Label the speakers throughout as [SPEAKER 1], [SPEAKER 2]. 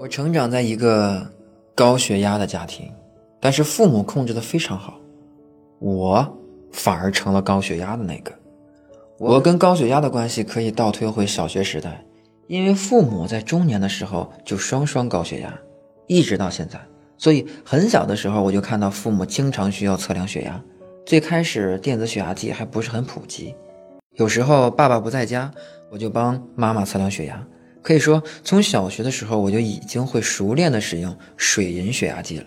[SPEAKER 1] 我成长在一个高血压的家庭，但是父母控制的非常好，我反而成了高血压的那个。我跟高血压的关系可以倒推回小学时代，因为父母在中年的时候就双双高血压，一直到现在，所以很小的时候我就看到父母经常需要测量血压。最开始电子血压计还不是很普及，有时候爸爸不在家，我就帮妈妈测量血压。可以说，从小学的时候我就已经会熟练的使用水银血压计了。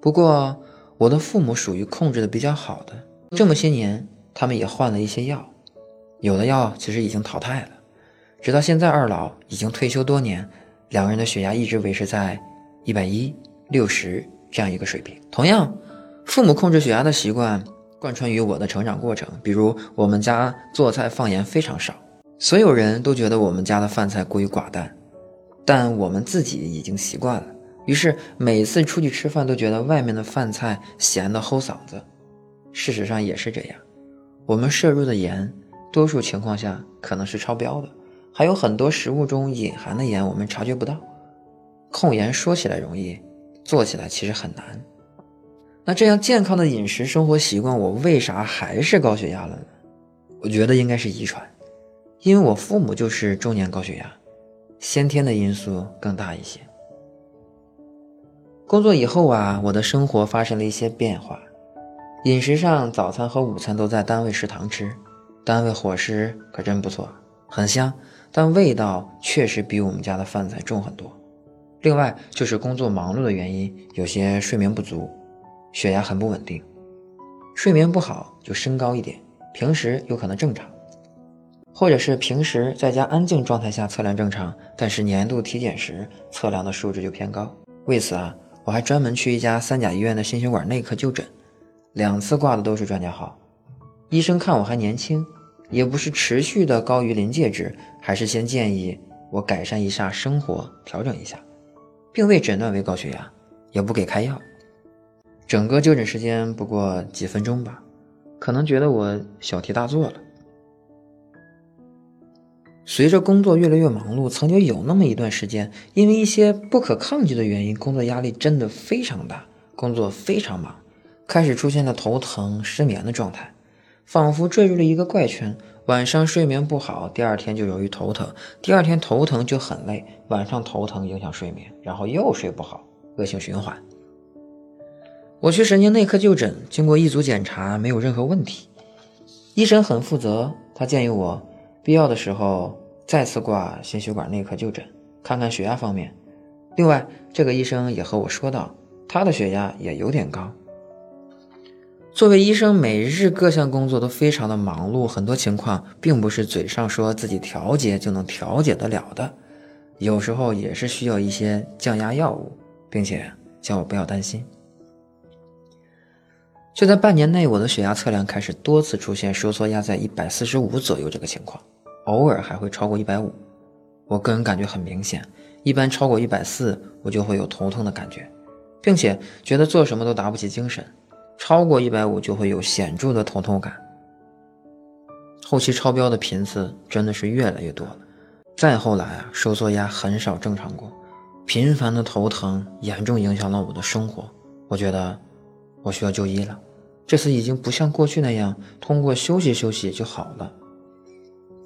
[SPEAKER 1] 不过，我的父母属于控制的比较好的，这么些年，他们也换了一些药，有的药其实已经淘汰了。直到现在，二老已经退休多年，两个人的血压一直维持在一百一、六十这样一个水平。同样，父母控制血压的习惯贯穿于我的成长过程，比如我们家做菜放盐非常少。所有人都觉得我们家的饭菜过于寡淡，但我们自己已经习惯了。于是每次出去吃饭都觉得外面的饭菜咸的齁嗓子。事实上也是这样，我们摄入的盐，多数情况下可能是超标的，还有很多食物中隐含的盐我们察觉不到。控盐说起来容易，做起来其实很难。那这样健康的饮食生活习惯，我为啥还是高血压了呢？我觉得应该是遗传。因为我父母就是中年高血压，先天的因素更大一些。工作以后啊，我的生活发生了一些变化，饮食上早餐和午餐都在单位食堂吃，单位伙食可真不错，很香，但味道确实比我们家的饭菜重很多。另外就是工作忙碌的原因，有些睡眠不足，血压很不稳定，睡眠不好就升高一点，平时有可能正常。或者是平时在家安静状态下测量正常，但是年度体检时测量的数值就偏高。为此啊，我还专门去一家三甲医院的心血管内科就诊，两次挂的都是专家号。医生看我还年轻，也不是持续的高于临界值，还是先建议我改善一下生活，调整一下，并未诊断为高血压，也不给开药。整个就诊时间不过几分钟吧，可能觉得我小题大做了。随着工作越来越忙碌，曾经有那么一段时间，因为一些不可抗拒的原因，工作压力真的非常大，工作非常忙，开始出现了头疼、失眠的状态，仿佛坠入了一个怪圈。晚上睡眠不好，第二天就容易头疼，第二天头疼就很累，晚上头疼影响睡眠，然后又睡不好，恶性循环。我去神经内科就诊，经过一组检查，没有任何问题，医生很负责，他建议我。必要的时候再次挂心血管内科就诊，看看血压方面。另外，这个医生也和我说道，他的血压也有点高。作为医生，每日各项工作都非常的忙碌，很多情况并不是嘴上说自己调节就能调节得了的，有时候也是需要一些降压药物，并且叫我不要担心。就在半年内，我的血压测量开始多次出现收缩压在一百四十五左右这个情况。偶尔还会超过一百五，我个人感觉很明显，一般超过一百四，我就会有头痛的感觉，并且觉得做什么都打不起精神。超过一百五就会有显著的头痛感。后期超标的频次真的是越来越多了。再后来啊，收缩压很少正常过，频繁的头疼严重影响了我的生活。我觉得我需要就医了。这次已经不像过去那样通过休息休息就好了。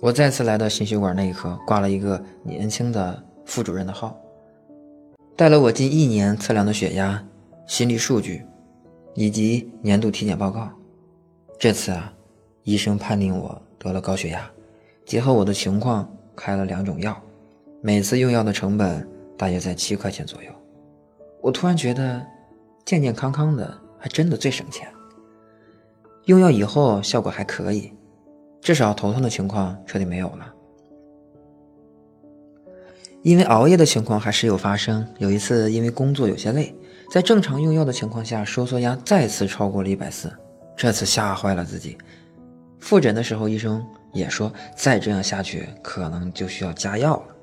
[SPEAKER 1] 我再次来到心血管内科，挂了一个年轻的副主任的号，带了我近一年测量的血压、心率数据，以及年度体检报告。这次啊，医生判定我得了高血压，结合我的情况开了两种药，每次用药的成本大约在七块钱左右。我突然觉得，健健康康的还真的最省钱。用药以后效果还可以。至少头痛的情况彻底没有了，因为熬夜的情况还时有发生。有一次因为工作有些累，在正常用药的情况下，收缩压再次超过了一百四，这次吓坏了自己。复诊的时候，医生也说再这样下去可能就需要加药了。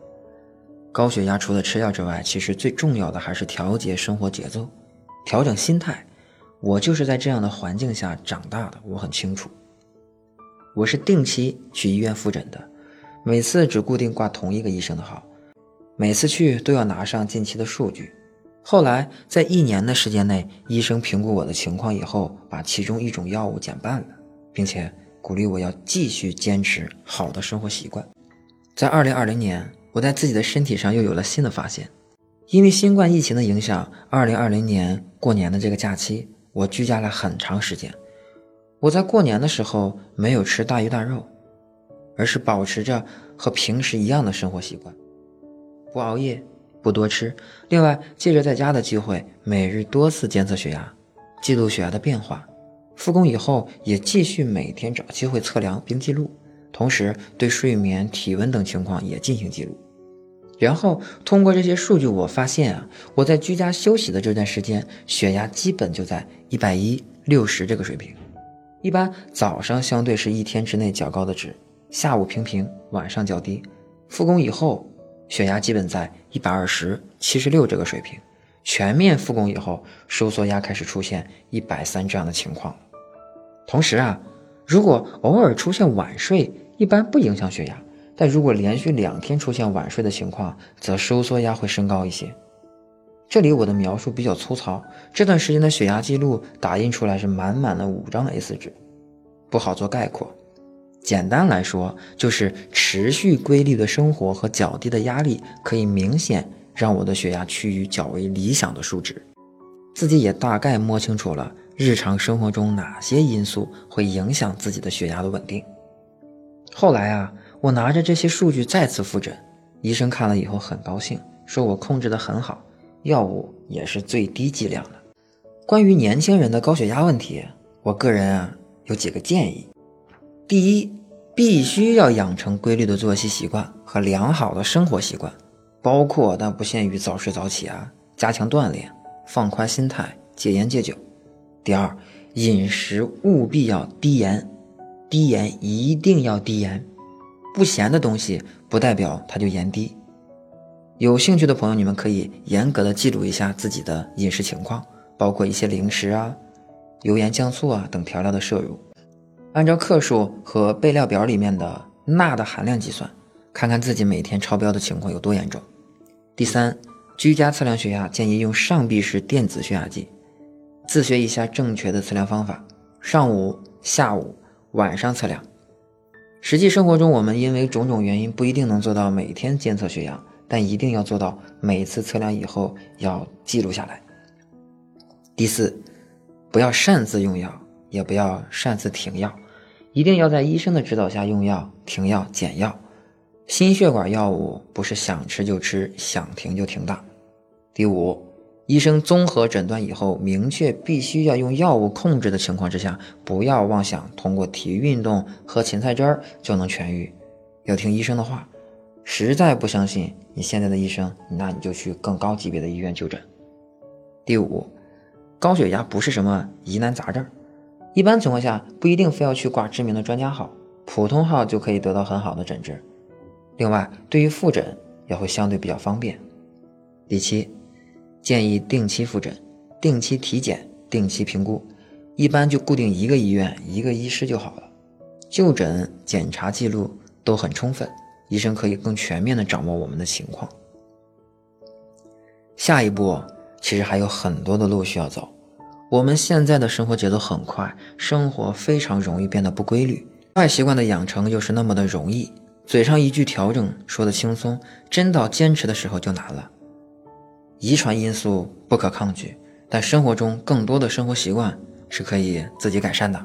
[SPEAKER 1] 高血压除了吃药之外，其实最重要的还是调节生活节奏，调整心态。我就是在这样的环境下长大的，我很清楚。我是定期去医院复诊的，每次只固定挂同一个医生的号，每次去都要拿上近期的数据。后来在一年的时间内，医生评估我的情况以后，把其中一种药物减半了，并且鼓励我要继续坚持好的生活习惯。在二零二零年，我在自己的身体上又有了新的发现。因为新冠疫情的影响，二零二零年过年的这个假期，我居家了很长时间。我在过年的时候没有吃大鱼大肉，而是保持着和平时一样的生活习惯，不熬夜。不多吃。另外，借着在家的机会，每日多次监测血压，记录血压的变化。复工以后，也继续每天找机会测量并记录，同时对睡眠、体温等情况也进行记录。然后通过这些数据，我发现啊，我在居家休息的这段时间，血压基本就在一百一六十这个水平。一般早上相对是一天之内较高的值，下午平平，晚上较低。复工以后。血压基本在一百二十七十六这个水平，全面复工以后，收缩压开始出现一百三这样的情况。同时啊，如果偶尔出现晚睡，一般不影响血压；但如果连续两天出现晚睡的情况，则收缩压会升高一些。这里我的描述比较粗糙，这段时间的血压记录打印出来是满满的五张 A4 纸，不好做概括。简单来说，就是持续规律的生活和较低的压力，可以明显让我的血压趋于较为理想的数值。自己也大概摸清楚了日常生活中哪些因素会影响自己的血压的稳定。后来啊，我拿着这些数据再次复诊，医生看了以后很高兴，说我控制得很好，药物也是最低剂量的。关于年轻人的高血压问题，我个人啊有几个建议。第一，必须要养成规律的作息习惯和良好的生活习惯，包括但不限于早睡早起啊，加强锻炼，放宽心态，戒烟戒酒。第二，饮食务必要低盐，低盐一定要低盐，不咸的东西不代表它就盐低。有兴趣的朋友，你们可以严格的记录一下自己的饮食情况，包括一些零食啊、油盐酱醋啊等调料的摄入。按照克数和备料表里面的钠的含量计算，看看自己每天超标的情况有多严重。第三，居家测量血压建议用上臂式电子血压计，自学一下正确的测量方法，上午、下午、晚上测量。实际生活中，我们因为种种原因不一定能做到每天监测血压，但一定要做到每次测量以后要记录下来。第四，不要擅自用药，也不要擅自停药。一定要在医生的指导下用药、停药、减药。心血管药物不是想吃就吃、想停就停的。第五，医生综合诊断以后，明确必须要用药物控制的情况之下，不要妄想通过体育运动、喝芹菜汁儿就能痊愈，要听医生的话。实在不相信你现在的医生，那你就去更高级别的医院就诊。第五，高血压不是什么疑难杂症。一般情况下，不一定非要去挂知名的专家号，普通号就可以得到很好的诊治。另外，对于复诊也会相对比较方便。第七，建议定期复诊、定期体检、定期评估，一般就固定一个医院、一个医师就好了。就诊检查记录都很充分，医生可以更全面的掌握我们的情况。下一步其实还有很多的路需要走。我们现在的生活节奏很快，生活非常容易变得不规律，坏习惯的养成又是那么的容易。嘴上一句调整说的轻松，真到坚持的时候就难了。遗传因素不可抗拒，但生活中更多的生活习惯是可以自己改善的。